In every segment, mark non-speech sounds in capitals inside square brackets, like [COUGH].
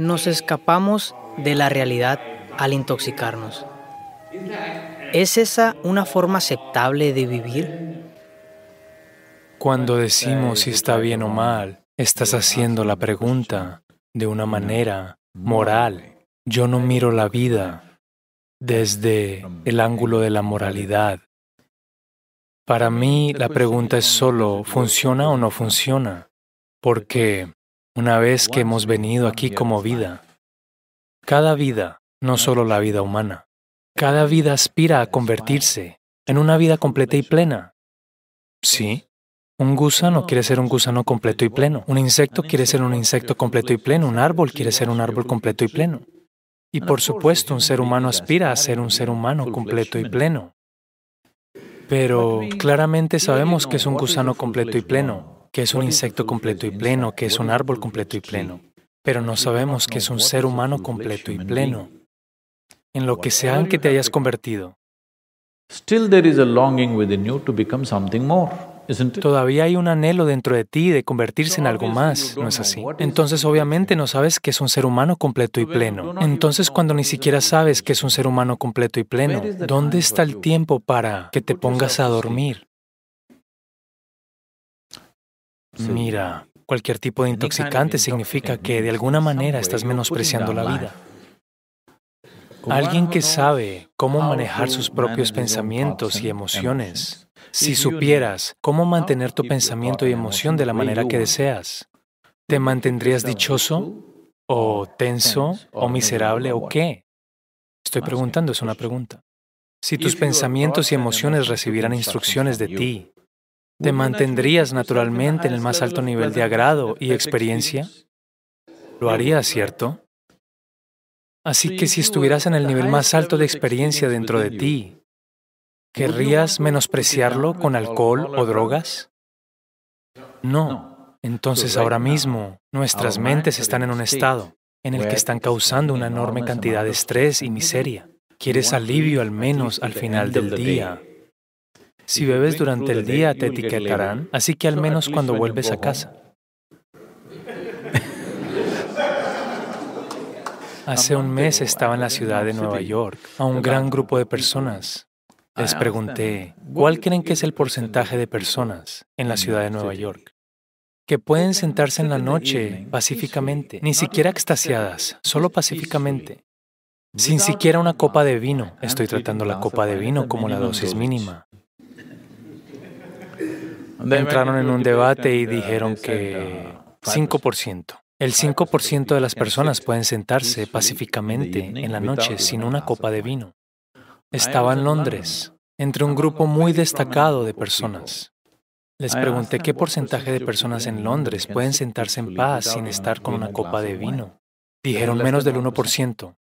nos escapamos de la realidad al intoxicarnos. ¿Es esa una forma aceptable de vivir? Cuando decimos si está bien o mal, estás haciendo la pregunta de una manera moral. Yo no miro la vida desde el ángulo de la moralidad. Para mí la pregunta es solo, ¿funciona o no funciona? Porque una vez que hemos venido aquí como vida, cada vida, no solo la vida humana, cada vida aspira a convertirse en una vida completa y plena. Sí, un gusano quiere ser un gusano completo y pleno. Un insecto quiere ser un insecto completo y pleno. Un árbol quiere ser un árbol completo y pleno. Y por supuesto, un ser humano aspira a ser un ser humano completo y pleno. Pero claramente sabemos que es un gusano completo y pleno, que es un insecto completo y pleno, que es un árbol completo y pleno. Pero no sabemos que es un ser humano completo y pleno, en lo que sea en que te hayas convertido. Todavía hay un anhelo dentro de ti de convertirse en algo más, ¿no es así? Entonces obviamente no sabes que es un ser humano completo y pleno. Entonces cuando ni siquiera sabes que es un ser humano completo y pleno, ¿dónde está el tiempo para que te pongas a dormir? Mira, cualquier tipo de intoxicante significa que de alguna manera estás menospreciando la vida. Alguien que sabe cómo manejar sus propios pensamientos y emociones si supieras cómo mantener tu pensamiento y emoción de la manera que deseas, ¿te mantendrías dichoso o tenso o miserable o qué? Estoy preguntando, es una pregunta. Si tus pensamientos y emociones recibieran instrucciones de ti, ¿te mantendrías naturalmente en el más alto nivel de agrado y experiencia? ¿Lo harías, cierto? Así que si estuvieras en el nivel más alto de experiencia dentro de ti, ¿Querrías menospreciarlo con alcohol o drogas? No. Entonces ahora mismo nuestras mentes están en un estado en el que están causando una enorme cantidad de estrés y miseria. Quieres alivio al menos al final del día. Si bebes durante el día te etiquetarán, así que al menos cuando vuelves a casa. [LAUGHS] Hace un mes estaba en la ciudad de Nueva York a un gran grupo de personas. Les pregunté, ¿cuál creen que es el porcentaje de personas en la ciudad de Nueva York que pueden sentarse en la noche pacíficamente, ni siquiera extasiadas, solo pacíficamente, sin siquiera una copa de vino? Estoy tratando la copa de vino como la dosis mínima. Entraron en un debate y dijeron que 5%. El 5% de las personas pueden sentarse pacíficamente en la noche sin una copa de vino. Estaba en Londres, entre un grupo muy destacado de personas. Les pregunté qué porcentaje de personas en Londres pueden sentarse en paz sin estar con una copa de vino. Dijeron menos del 1%.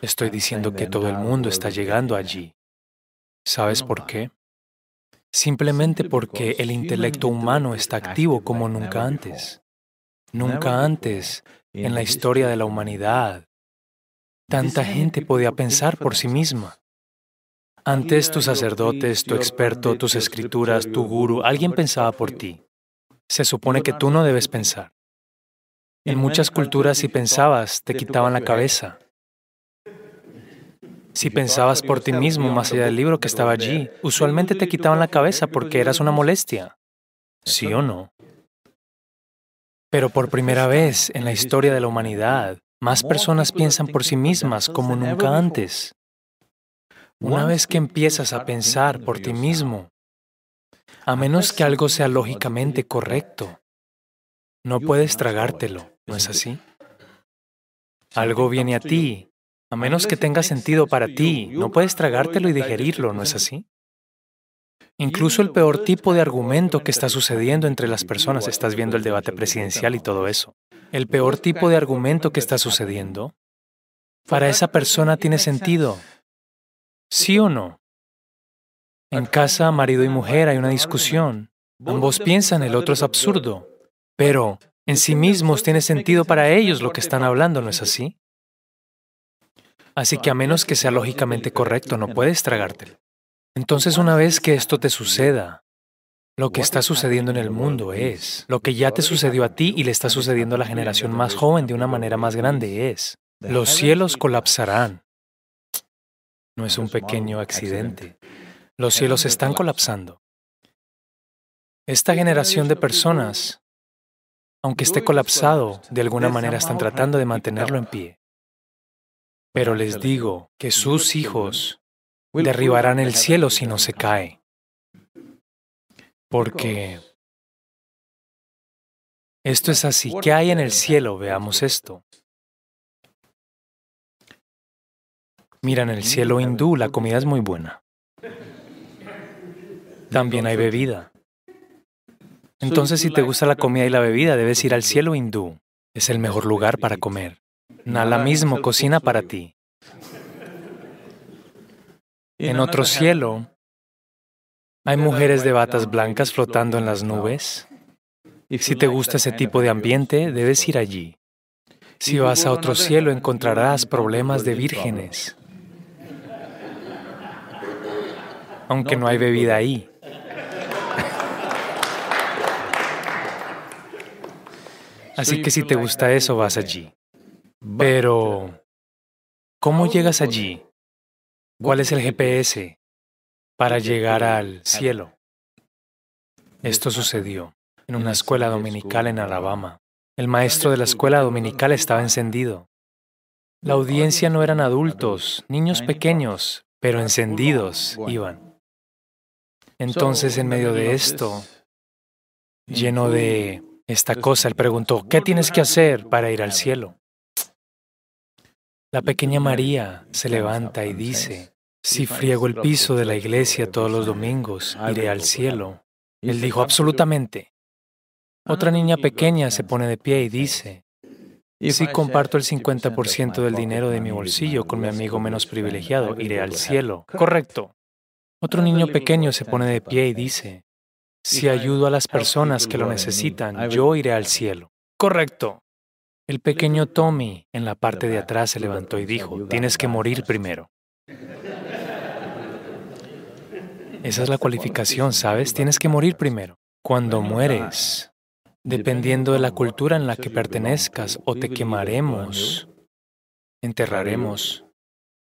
Estoy diciendo que todo el mundo está llegando allí. ¿Sabes por qué? Simplemente porque el intelecto humano está activo como nunca antes. Nunca antes en la historia de la humanidad Tanta gente podía pensar por sí misma. Antes tus sacerdotes, tu experto, tus escrituras, tu guru, alguien pensaba por ti. Se supone que tú no debes pensar. En muchas culturas si pensabas, te quitaban la cabeza. Si pensabas por ti mismo más allá del libro que estaba allí, usualmente te quitaban la cabeza porque eras una molestia. ¿Sí o no? Pero por primera vez en la historia de la humanidad, más personas piensan por sí mismas como nunca antes. Una vez que empiezas a pensar por ti mismo, a menos que algo sea lógicamente correcto, no puedes tragártelo, ¿no es así? Algo viene a ti, a menos que tenga sentido para ti, no puedes tragártelo y digerirlo, ¿no es así? Incluso el peor tipo de argumento que está sucediendo entre las personas, estás viendo el debate presidencial y todo eso, el peor tipo de argumento que está sucediendo, para esa persona tiene sentido. ¿Sí o no? En casa, marido y mujer, hay una discusión. Ambos piensan el otro es absurdo, pero en sí mismos tiene sentido para ellos lo que están hablando, ¿no es así? Así que a menos que sea lógicamente correcto, no puedes tragártelo. Entonces una vez que esto te suceda, Lo que está sucediendo en el mundo es, lo que ya te sucedió a ti y le está sucediendo a la generación más joven de una manera más grande es, los cielos colapsarán. No es un pequeño accidente. Los cielos están colapsando. Esta generación de personas, aunque esté colapsado, de alguna manera están tratando de mantenerlo en pie. Pero les digo que sus hijos derribarán el cielo si no se cae. Porque esto es así. ¿Qué hay en el cielo? Veamos esto. Mira, en el cielo hindú la comida es muy buena. También hay bebida. Entonces, si te gusta la comida y la bebida, debes ir al cielo hindú. Es el mejor lugar para comer. Nala mismo cocina para ti. En otro cielo hay mujeres de batas blancas flotando en las nubes. Si te gusta ese tipo de ambiente, debes ir allí. Si vas a otro cielo, encontrarás problemas de vírgenes. Aunque no hay bebida ahí. Así que si te gusta eso, vas allí. Pero, ¿cómo llegas allí? ¿Cuál es el GPS? para llegar al cielo. Esto sucedió en una escuela dominical en Alabama. El maestro de la escuela dominical estaba encendido. La audiencia no eran adultos, niños pequeños, pero encendidos iban. Entonces, en medio de esto, lleno de esta cosa, él preguntó, ¿qué tienes que hacer para ir al cielo? La pequeña María se levanta y dice, si friego el piso de la iglesia todos los domingos, iré al cielo. Él dijo, absolutamente. Otra niña pequeña se pone de pie y dice, si comparto el 50% del dinero de mi bolsillo con mi amigo menos privilegiado, iré al cielo. Correcto. Otro niño pequeño se pone de pie y dice, si ayudo a las personas que lo necesitan, yo iré al cielo. Correcto. El pequeño Tommy en la parte de atrás se levantó y dijo, tienes que morir primero. Esa es la cualificación, ¿sabes? Tienes que morir primero. Cuando mueres, dependiendo de la cultura en la que pertenezcas, o te quemaremos, enterraremos,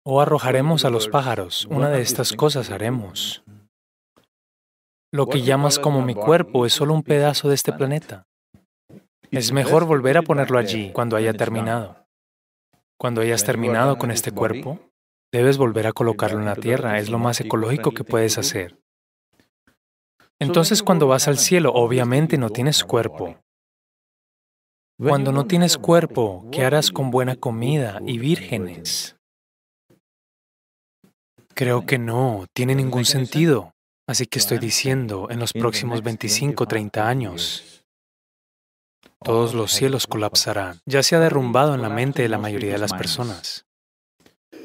o arrojaremos a los pájaros. Una de estas cosas haremos. Lo que llamas como mi cuerpo es solo un pedazo de este planeta. Es mejor volver a ponerlo allí cuando haya terminado. Cuando hayas terminado con este cuerpo, Debes volver a colocarlo en la tierra, es lo más ecológico que puedes hacer. Entonces cuando vas al cielo, obviamente no tienes cuerpo. Cuando no tienes cuerpo, ¿qué harás con buena comida y vírgenes? Creo que no, tiene ningún sentido. Así que estoy diciendo, en los próximos 25, 30 años, todos los cielos colapsarán. Ya se ha derrumbado en la mente de la mayoría de las personas.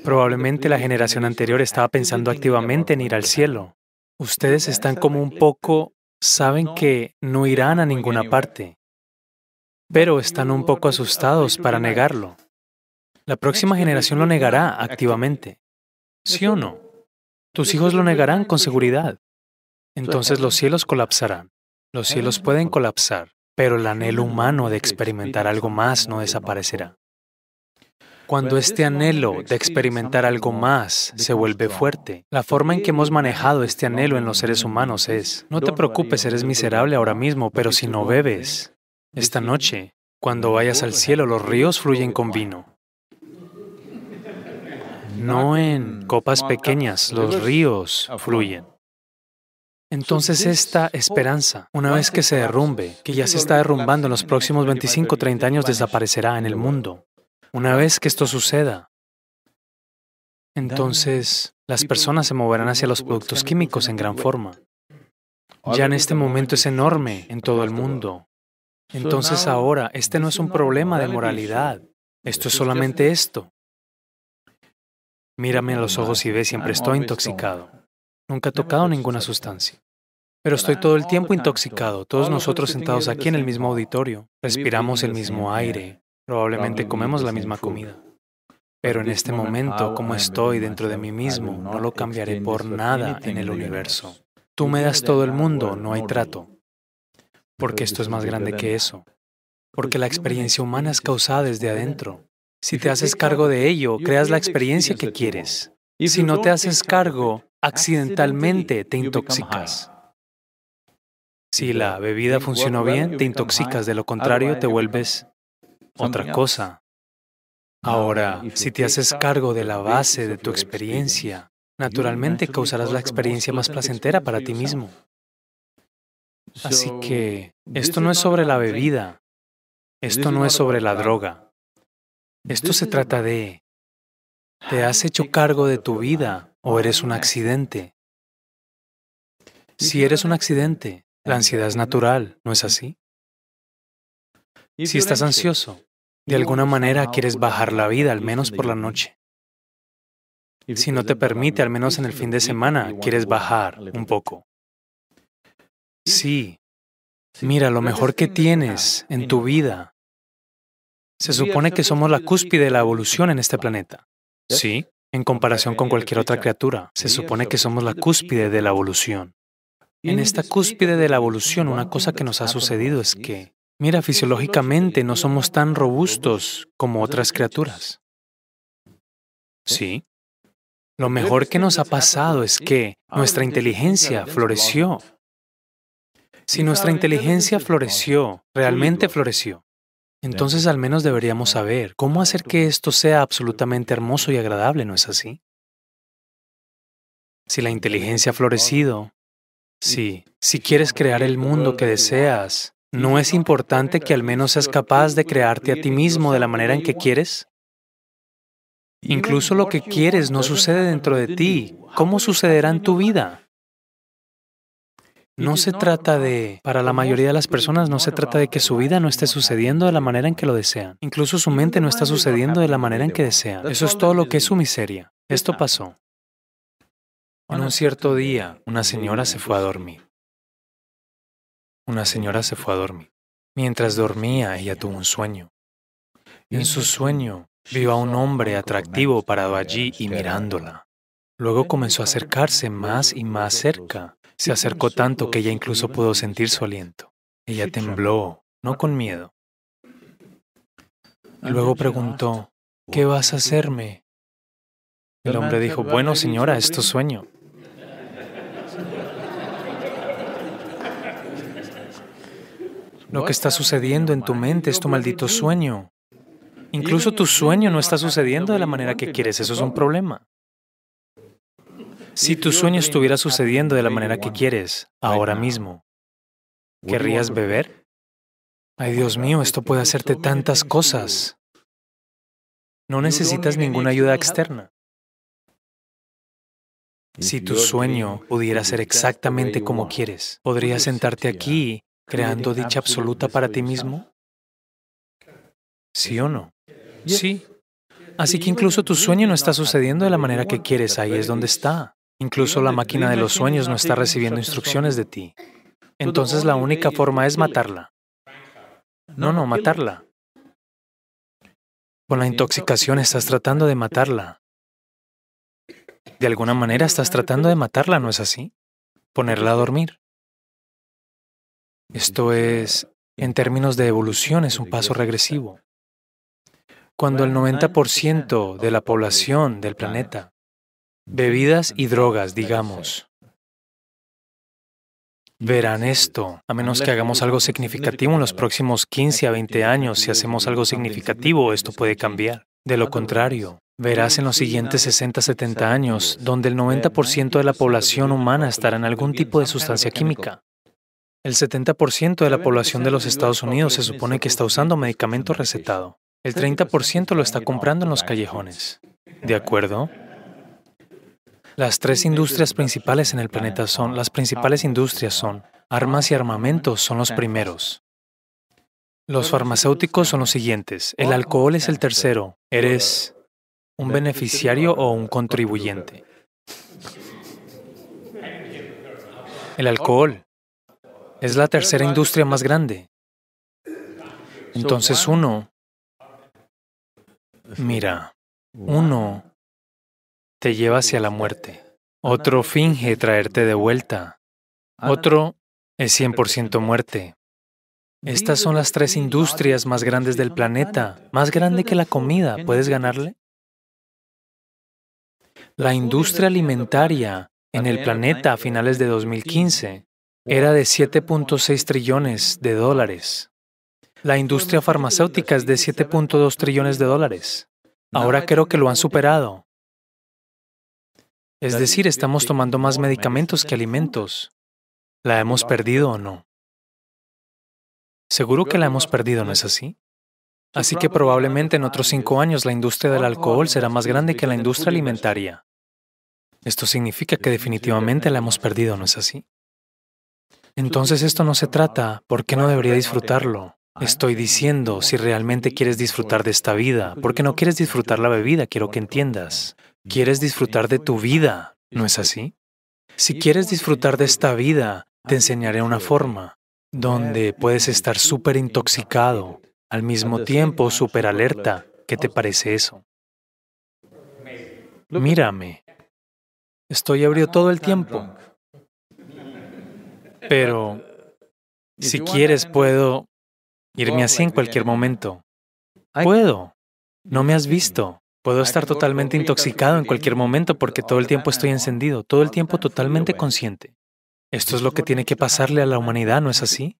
Probablemente la generación anterior estaba pensando activamente en ir al cielo. Ustedes están como un poco, saben que no irán a ninguna parte, pero están un poco asustados para negarlo. La próxima generación lo negará activamente. ¿Sí o no? Tus hijos lo negarán con seguridad. Entonces los cielos colapsarán. Los cielos pueden colapsar, pero el anhelo humano de experimentar algo más no desaparecerá. Cuando este anhelo de experimentar algo más se vuelve fuerte, la forma en que hemos manejado este anhelo en los seres humanos es, no te preocupes, eres miserable ahora mismo, pero si no bebes, esta noche, cuando vayas al cielo, los ríos fluyen con vino. No en copas pequeñas, los ríos fluyen. Entonces esta esperanza, una vez que se derrumbe, que ya se está derrumbando en los próximos 25 30 años, desaparecerá en el mundo. Una vez que esto suceda, entonces las personas se moverán hacia los productos químicos en gran forma. Ya en este momento es enorme en todo el mundo. Entonces ahora, este no es un problema de moralidad. Esto es solamente esto. Mírame a los ojos y ve, siempre estoy intoxicado. Nunca he tocado ninguna sustancia. Pero estoy todo el tiempo intoxicado, todos nosotros sentados aquí en el mismo auditorio. Respiramos el mismo aire, Probablemente comemos la misma comida. Pero en este momento, como estoy dentro de mí mismo, no lo cambiaré por nada en el universo. tú me das todo el mundo, no hay trato. Porque esto es más grande que eso. Porque la experiencia humana es causada desde adentro. Si te haces cargo de ello, creas la experiencia que quieres. Y si no te haces cargo, accidentalmente te intoxicas. Si la bebida funcionó bien, te intoxicas, de lo contrario te vuelves otra cosa. Ahora, si te haces cargo de la base de tu experiencia, naturalmente causarás la experiencia más placentera para ti mismo. Así que esto no es sobre la bebida, esto no es sobre la droga. Esto se trata de, ¿te has hecho cargo de tu vida o eres un accidente? Si eres un accidente, la ansiedad es natural, ¿no es así? Si estás ansioso, de alguna manera quieres bajar la vida, al menos por la noche. Si no te permite, al menos en el fin de semana, quieres bajar un poco. Sí, mira, lo mejor que tienes en tu vida. Se supone que somos la cúspide de la evolución en este planeta. Sí, en comparación con cualquier otra criatura, se supone que somos la cúspide de la evolución. En esta cúspide de la evolución, una cosa que nos ha sucedido es que, mira, fisiológicamente no somos tan robustos como otras criaturas. Sí. Lo mejor que nos ha pasado es que nuestra inteligencia floreció. Si nuestra inteligencia floreció, realmente floreció, entonces al menos deberíamos saber cómo hacer que esto sea absolutamente hermoso y agradable, ¿no es así? Si la inteligencia ha florecido, Sí, si quieres crear el mundo que deseas, ¿no es importante que al menos seas capaz de crearte a ti mismo de la manera en que quieres? Incluso lo que quieres no sucede dentro de ti. ¿Cómo sucederá en tu vida? No se trata de, para la mayoría de las personas, no se trata de que su vida no esté sucediendo de la manera en que lo desean. Incluso su mente no está sucediendo de la manera en que desean. Eso es todo lo que es su miseria. Esto pasó. En un cierto día, una señora se fue a dormir. Una señora se fue a dormir. Mientras dormía, ella tuvo un sueño. En su sueño, vio a un hombre atractivo parado allí y mirándola. Luego comenzó a acercarse más y más cerca. Se acercó tanto que ella incluso pudo sentir su aliento. Ella tembló, no con miedo. Luego preguntó, ¿qué vas a hacerme? El hombre dijo, bueno señora, es tu sueño. Lo que está sucediendo en tu mente es tu maldito sueño. Incluso tu sueño no está sucediendo de la manera que quieres. Eso es un problema. Si tu sueño estuviera sucediendo de la manera que quieres, ahora mismo, ¿querrías beber? Ay, Dios mío, esto puede hacerte tantas cosas. No necesitas ninguna ayuda externa. Si tu sueño pudiera ser exactamente como quieres, podrías sentarte aquí creando dicha absoluta para ti mismo? ¿Sí o no? Sí. Así que incluso tu sueño no está sucediendo de la manera que quieres, ahí es donde está. Incluso la máquina de los sueños no está recibiendo instrucciones de ti. Entonces la única forma es matarla. No, no, matarla. Con la intoxicación estás tratando de matarla. De alguna manera estás tratando de matarla, ¿no es así? Ponerla a dormir. Esto es, en términos de evolución, es un paso regresivo. Cuando el 90% de la población del planeta, bebidas y drogas, digamos, verán esto, a menos que hagamos algo significativo en los próximos 15 a 20 años, si hacemos algo significativo, esto puede cambiar. De lo contrario, verás en los siguientes 60, 70 años, donde el 90% de la población humana estará en algún tipo de sustancia química. El 70% de la población de los Estados Unidos se supone que está usando medicamento recetado. El 30% lo está comprando en los callejones. ¿De acuerdo? Las tres industrias principales en el planeta son, las principales industrias son, armas y armamentos son los primeros. Los farmacéuticos son los siguientes. El alcohol es el tercero. ¿Eres un beneficiario o un contribuyente? El alcohol es la tercera industria más grande. Entonces uno, mira, uno te lleva hacia la muerte, otro finge traerte de vuelta Otro es 100% muerte. Estas son las tres industrias más grandes del planeta, más grande que la comida. ¿Puedes ganarle? La industria alimentaria en el planeta a finales de 2015 era de 7.6 trillones de dólares. La industria farmacéutica es de 7.2 trillones de dólares. Ahora creo que lo han superado. Es decir, estamos tomando más medicamentos que alimentos. ¿La hemos perdido o no? Seguro que la hemos perdido, ¿no es así? Así que probablemente en otros cinco años la industria del alcohol será más grande que la industria alimentaria. Esto significa que definitivamente la hemos perdido, ¿no es así? Entonces esto no se trata, ¿por qué no debería disfrutarlo? Estoy diciendo, si realmente quieres disfrutar de esta vida, porque no quieres disfrutar la bebida, quiero que entiendas. Quieres disfrutar de tu vida, ¿no es así? Si quieres disfrutar de esta vida, te enseñaré una forma donde puedes estar súper intoxicado, al mismo tiempo súper alerta. ¿Qué te parece eso? Mírame. Estoy ebrio todo el tiempo. Pero si quieres puedo irme así en cualquier momento. Puedo. No me has visto. Puedo estar totalmente intoxicado en cualquier momento porque todo el tiempo estoy encendido, todo el tiempo totalmente consciente. Esto es lo que tiene que pasarle a la humanidad, ¿no es así?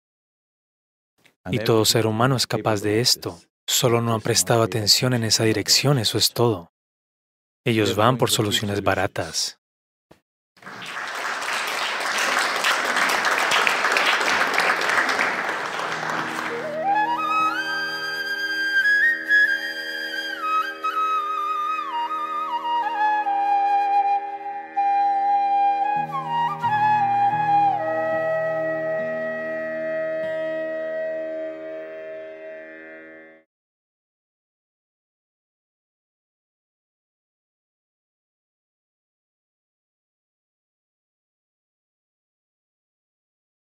Y todo ser humano es capaz de esto. Solo no han prestado atención en esa dirección, eso es todo. Ellos van por soluciones baratas.